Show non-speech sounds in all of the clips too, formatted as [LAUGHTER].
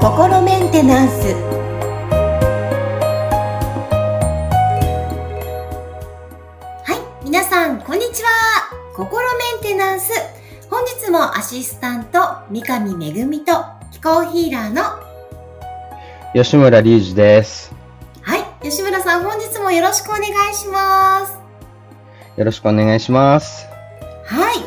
心メンテナンスはい皆さんこんにちは心メンテナンス本日もアシスタント三上めぐみと気候ヒーラーの吉村隆二です。はい吉村さん本日もよろしくお願いしますよろしくお願いします。はい。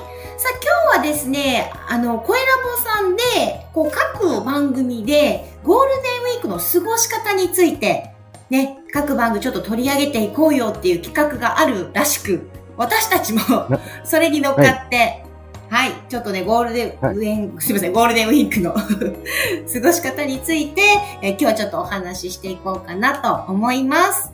ですね、あの、声ラボさんで、こう、各番組で、ゴールデンウィークの過ごし方について、ね、各番組ちょっと取り上げていこうよっていう企画があるらしく、私たちもな、それに乗っかって、はい、ちょっとね、ゴールデン、はいすいません、ゴールデンウィークの [LAUGHS] 過ごし方について、え今日はちょっとお話ししていこうかなと思います。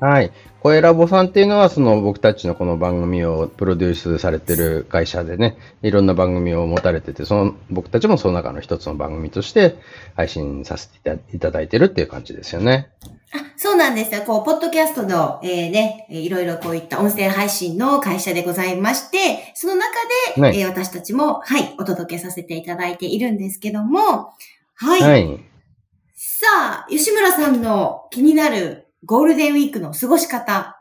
はい。声ラボさんっていうのは、その僕たちのこの番組をプロデュースされてる会社でね、いろんな番組を持たれてて、その僕たちもその中の一つの番組として配信させていただいてるっていう感じですよね。あそうなんですよ。こう、ポッドキャストの、えーね、えーいろいろこういった音声配信の会社でございまして、その中で、はいえー私たちも、はい、お届けさせていただいているんですけども、はい。はい。さあ、吉村さんの気になるゴールデンウィークの過ごし方。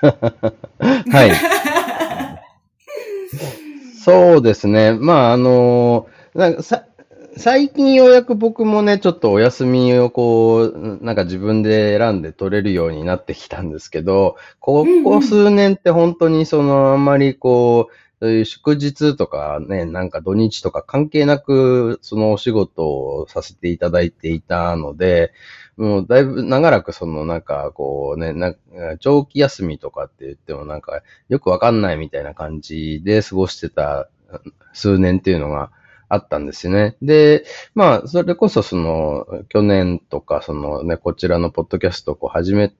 [LAUGHS] はい。そうですね。まあ、あのなんかさ、最近ようやく僕もね、ちょっとお休みをこう、なんか自分で選んで取れるようになってきたんですけど、ここ数年って本当にその、あんまりこう祝日とかね、なんか土日とか関係なく、そのお仕事をさせていただいていたので、もうだいぶ長らくそのなんかこうね、な長期休みとかって言ってもなんかよくわかんないみたいな感じで過ごしてた数年っていうのがあったんですよね。で、まあ、それこそその、去年とか、そのね、こちらのポッドキャストをこう始め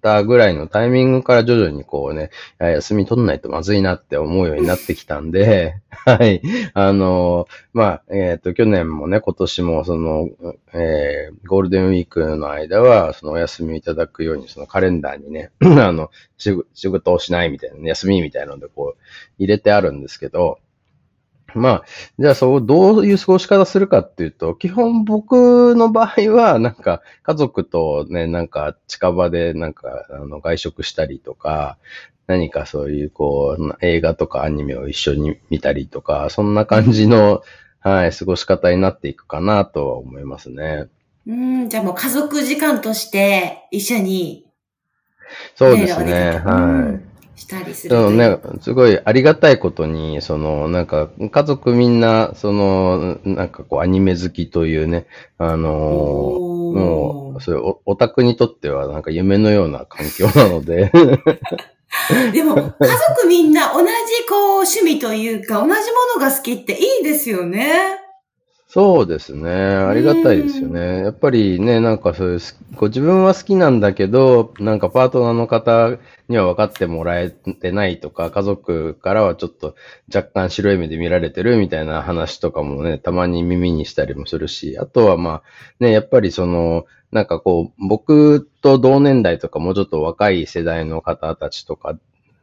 たぐらいのタイミングから徐々にこうね、休み取んないとまずいなって思うようになってきたんで、[LAUGHS] はい。あの、まあ、えっ、と、去年もね、今年もその、えーゴールデンウィークの間は、そのお休みいただくように、そのカレンダーにね、[CLEARS THROAT] あの、仕事をしないみたいな、休みみたいなのでこう、入れてあるんですけど、まあ、じゃあそう、どういう過ごし方するかっていうと、基本僕の場合は、なんか、家族とね、なんか、近場で、なんか、あの、外食したりとか、何かそういう、こう、映画とかアニメを一緒に見たりとか、そんな感じの、はい、過ごし方になっていくかなとは思いますね。うん、じゃあもう家族時間として一緒に、そうですねはい。したりするう。ね、すごいありがたいことに、その、なんか、家族みんな、その、なんかこう、アニメ好きというね、あのもう、そういうおオタクにとっては、なんか夢のような環境なので、[LAUGHS] でも、家族みんな同じこう趣味というか、同じものが好きっていいですよね。そうですね。ありがたいですよね。やっぱりね、なんかそういうす、こう自分は好きなんだけど、なんかパートナーの方には分かってもらえてないとか、家族からはちょっと若干白い目で見られてるみたいな話とかもね、たまに耳にしたりもするし、あとはまあ、ね、やっぱりその、なんかこう、僕と同年代とかもうちょっと若い世代の方たちとか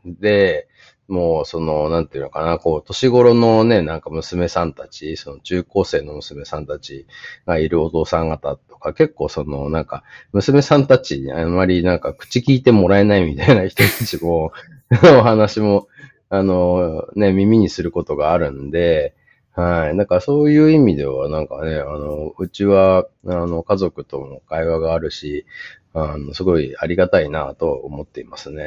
で、もう、その、なんていうのかな、こう、年頃のね、なんか娘さんたち、その中高生の娘さんたちがいるお父さん方とか、結構その、なんか、娘さんたちにあんまりなんか口聞いてもらえないみたいな人たちも、[LAUGHS] お話も、あの、ね、耳にすることがあるんで、はい。だかそういう意味では、なんかね、あの、うちは、あの、家族とも会話があるし、あの、すごいありがたいなと思っていますね。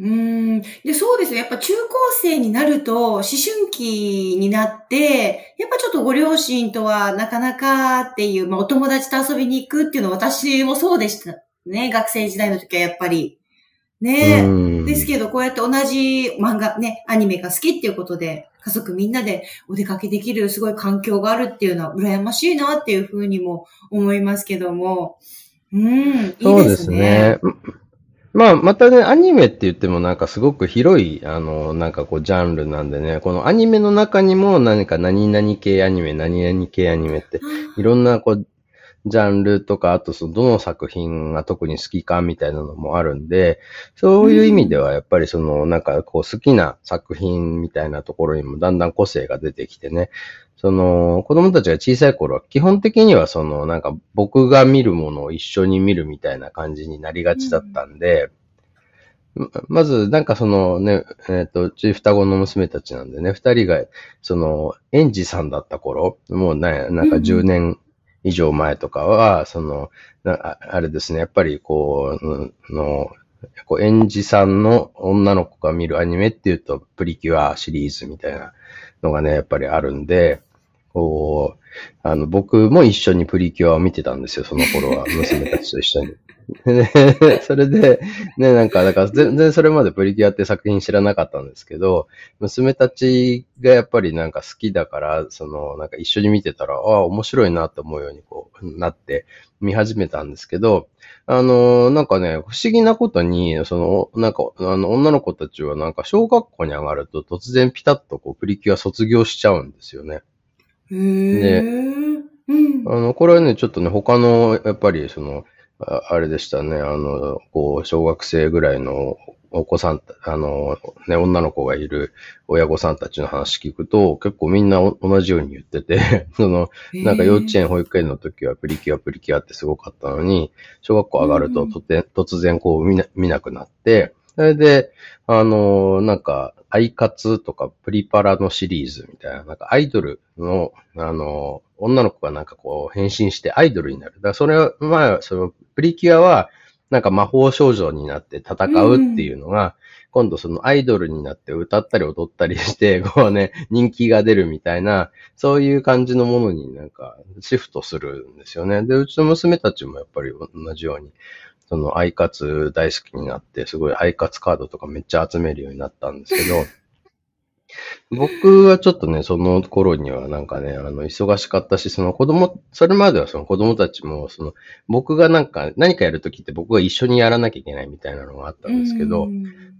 うーん。で、そうですね。やっぱ中高生になると、思春期になって、やっぱちょっとご両親とはなかなかっていう、まあお友達と遊びに行くっていうのは私もそうでしたね。学生時代の時はやっぱり。ねうんですけど、こうやって同じ漫画、ね、アニメが好きっていうことで、家族みんなでお出かけできるすごい環境があるっていうのは羨ましいなっていうふうにも思いますけども。うん、いいそうですですね。ね。まあ、またね、アニメって言ってもなんかすごく広い、あの、なんかこう、ジャンルなんでね、このアニメの中にも何か何々系アニメ、何々系アニメって、いろんなこう、ジャンルとか、あとそのどの作品が特に好きかみたいなのもあるんで、そういう意味ではやっぱりそのなんかこう好きな作品みたいなところにもだんだん個性が出てきてね、その子供たちが小さい頃は基本的にはそのなんか僕が見るものを一緒に見るみたいな感じになりがちだったんで、まず、なんかそのね、えっ、ー、と、うち双子の娘たちなんでね、二人が、その、園児さんだった頃、もうね、なんか10年以上前とかは、その、あれですね、やっぱりこう、の、こう園児さんの女の子が見るアニメっていうと、プリキュアシリーズみたいなのがね、やっぱりあるんで、こう、あの、僕も一緒にプリキュアを見てたんですよ、その頃は、[LAUGHS] 娘たちと一緒に。それで、ね、なんか、だから全然それまでプリキュアって作品知らなかったんですけど、娘たちがやっぱりなんか好きだから、その、なんか一緒に見てたら、ああ、面白いなと思うようにこう、なって見始めたんですけど、あの、なんかね、不思議なことに、その、なんか、あの、女の子たちはなんか小学校に上がると突然ピタッとこう、プリキュア卒業しちゃうんですよね。へで、うん、あの、これはね、ちょっとね、他の、やっぱりその、あれでしたね。あの、こう、小学生ぐらいのお子さん、あの、ね、女の子がいる親御さんたちの話聞くと、結構みんな同じように言ってて、[LAUGHS] その、なんか幼稚園、保育園の時はプリキュア、プリキュアってすごかったのに、小学校上がると突然こう見な見なくなって、それで、あの、なんか、アイカツとかプリパラのシリーズみたいな、なんかアイドルの、あの、女の子がなんかこう変身してアイドルになる。だからそれは、まあ、そのプリキュアは、なんか魔法少女になって戦うっていうのが、今度そのアイドルになって歌ったり踊ったりして、[LAUGHS] こうね、人気が出るみたいな、そういう感じのものになんかシフトするんですよね。で、うちの娘たちもやっぱり同じように、そのアイカツ大好きになって、すごいアイカツカードとかめっちゃ集めるようになったんですけど、[LAUGHS] 僕はちょっとね、その頃にはなんかね、あの、忙しかったし、その子供、それまではその子供たちも、その、僕がなんか、何かやるときって僕が一緒にやらなきゃいけないみたいなのがあったんですけど、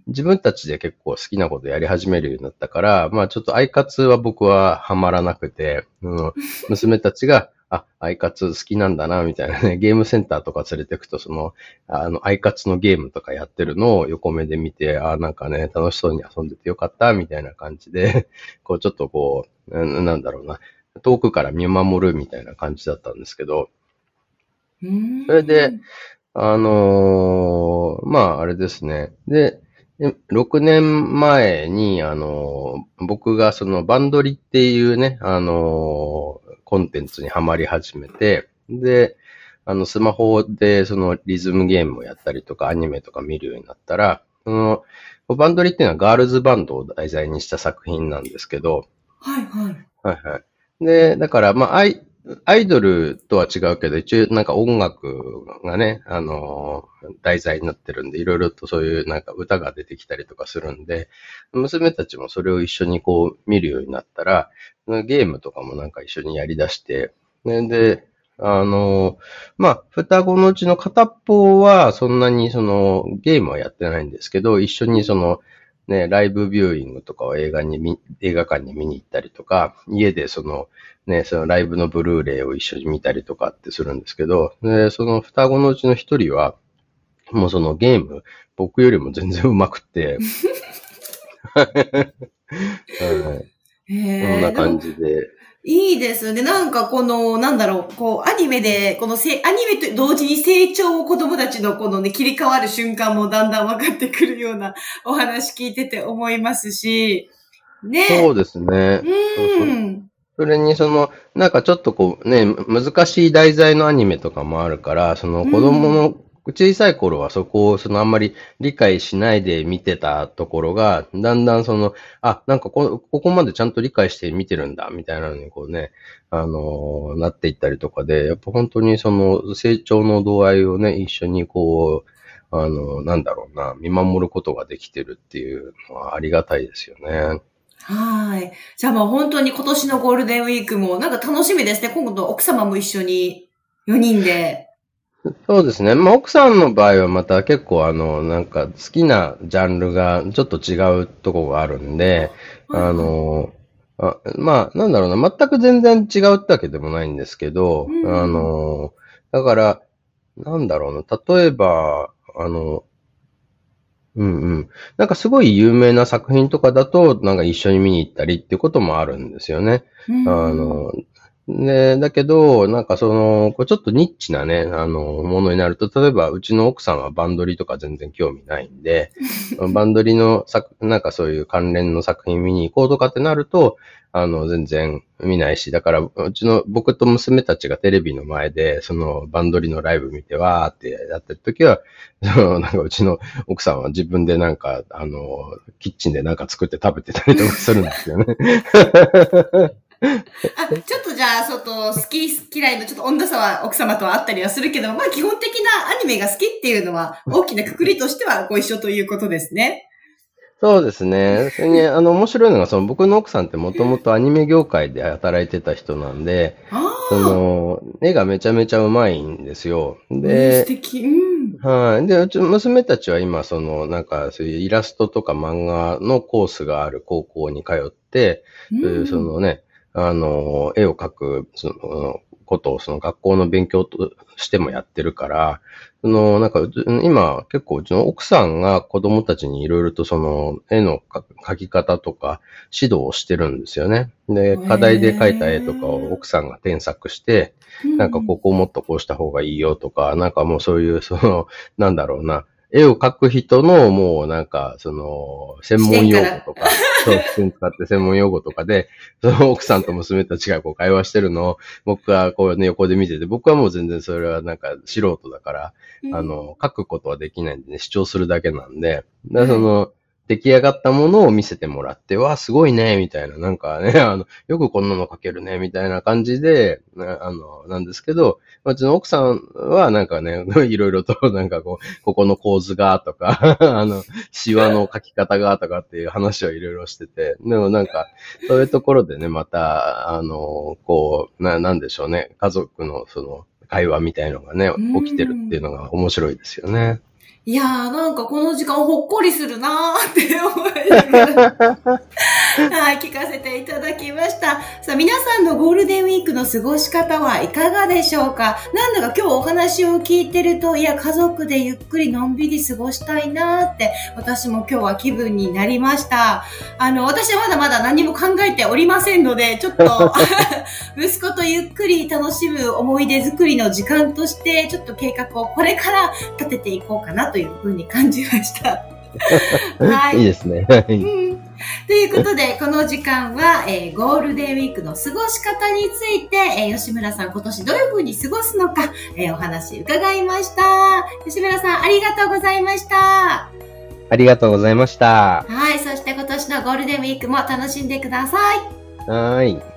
自分たちで結構好きなことやり始めるようになったから、まあちょっとアイカツは僕はハマらなくて、うん、娘たちが、あ、アイカツ好きなんだな、みたいなね、[LAUGHS] ゲームセンターとか連れてくと、その、あの、アイカツのゲームとかやってるのを横目で見て、あ、なんかね、楽しそうに遊んでてよかった、みたいな感じで、[LAUGHS] こう、ちょっとこう、なんだろうな、遠くから見守るみたいな感じだったんですけど、それで、あのー、まあ、あれですね。で、6年前に、あのー、僕がそのバンドリっていうね、あのー、コンテンツにはまり始めて、で、あの、スマホでそのリズムゲームをやったりとか、アニメとか見るようになったら、その、バンドリっていうのはガールズバンドを題材にした作品なんですけど、はいはい。はいはい。で、だから、まあ、アイ、アイドルとは違うけど、一応なんか音楽がね、あのー、題材になってるんで、いろいろとそういうなんか歌が出てきたりとかするんで、娘たちもそれを一緒にこう見るようになったら、ゲームとかもなんか一緒にやり出して、ね、で、あのー、まあ、双子のうちの片っぽはそんなにそのゲームはやってないんですけど、一緒にそのね、ライブビューイングとかを映画に映画館に見に行ったりとか、家でその、ね、そのライブのブルーレイを一緒に見たりとかってするんですけど、で、その双子のうちの一人は、もうそのゲーム、僕よりも全然上手くて、[LAUGHS] はい。そんな感じで。いいですね。なんかこの、なんだろう、こう、アニメで、このせ、アニメと同時に成長を子供たちのこのね、切り替わる瞬間もだんだん分かってくるようなお話聞いてて思いますし、ね。そうですね。うん。それにその、なんかちょっとこうね、難しい題材のアニメとかもあるから、その子供の小さい頃はそこをそのあんまり理解しないで見てたところが、だんだんその、あ、なんかこここまでちゃんと理解して見てるんだ、みたいなのにこうね、あのー、なっていったりとかで、やっぱ本当にその成長の度合いをね、一緒にこう、あのー、なんだろうな、見守ることができてるっていうのはありがたいですよね。はい。じゃあもう本当に今年のゴールデンウィークもなんか楽しみですね。今度奥様も一緒に4人で。そうですね。まあ、奥さんの場合はまた結構あの、なんか好きなジャンルがちょっと違うとこがあるんで、あの、あまあ、なんだろうな、全く全然違うってわけでもないんですけど、うん、あの、だから、なんだろうな。例えば、あの、うんうん。なんかすごい有名な作品とかだと、なんか一緒に見に行ったりっていうこともあるんですよね。うんあの、で、だけど、なんかその、こうちょっとニッチなね、あの、ものになると、例えばうちの奥さんはバンドリとか全然興味ないんで、[LAUGHS] バンドリの作、なんかそういう関連の作品見に行こうとかってなると、あの、全然見ないし、だから、うちの、僕と娘たちがテレビの前で、その、バンドリのライブ見て、わーってやってる時は、その、なんかうちの奥さんは自分でなんか、あの、キッチンでなんか作って食べてたりとかするんですよね。[LAUGHS] あ、ちょっとじゃあ、外、好き嫌いのちょっと温度差は奥様とはあったりはするけど、まあ基本的なアニメが好きっていうのは、大きなくくりとしてはご一緒ということですね。そうですね。それに、あの、面白いのが、その、僕の奥さんってもともとアニメ業界で働いてた人なんで、あその、絵がめちゃめちゃうまいんですよ。あ、素で、敵。うん。はい。で、うちの娘たちは今、その、なんか、そういうイラストとか漫画のコースがある高校に通って、そういうそのね、あの、絵を描く、その、ことを、その学校の勉強としてもやってるから、その、なんか、今、結構うちの奥さんが子供たちにいろいろとその、絵のか描き方とか指導をしてるんですよね。で、課題で描いた絵とかを奥さんが添削して、なんかここをもっとこうした方がいいよとか、なんかもうそういう、その、なんだろうな、絵を描く人のもうなんか、その、専門用語とか、[LAUGHS] そう、視点使って専門用語とかで、[LAUGHS] その奥さんと娘たちがこう会話してるのを、僕はこうね、横で見てて、僕はもう全然それはなんか素人だから、うん、あの、書くことはできないんでね、主張するだけなんで、その、出来上がったものを見せてもらって、わあ、すごいね、みたいな、なんかね、[LAUGHS] あの、よくこんなの書けるね、みたいな感じで、なあの、なんですけど、うちの奥さんはなんかね、[LAUGHS] いろいろと、なんかこう、ここの構図が、とか、[LAUGHS] あの、シワの書き方が、とかっていう話をいろいろしてて、でもなんか、そういうところでね、また、あの、こう、な、なんでしょうね、家族のその、会話みたいのがねうん、起きてるっていうのが面白いですよね。いやー、なんかこの時間ほっこりするなーって思いながら、[LAUGHS] はい、聞かせていただきました。さあ、皆さんのゴールデンウィークの過ごし方はいかがでしょうか？なんだか今日お話を聞いてると、いや、家族でゆっくりのんびり過ごしたいなーって、私も今日は気分になりました。あの、私はまだまだ何も考えておりませんので、ちょっと、[LAUGHS] 息子とゆっくり楽しむ思い出作りの時間として、ちょっと計画をこれから立てていこうかなというふうに感じました。[LAUGHS] はいいいですね。はいうんということで、この時間は、えーゴールデンウィークの過ごし方について、えー吉村さん今年どういう風に過ごすのか、えーお話伺いました。吉村さんありがとうございました。ありがとうございました。はい、そして今年のゴールデンウィークも楽しんでください。はーい。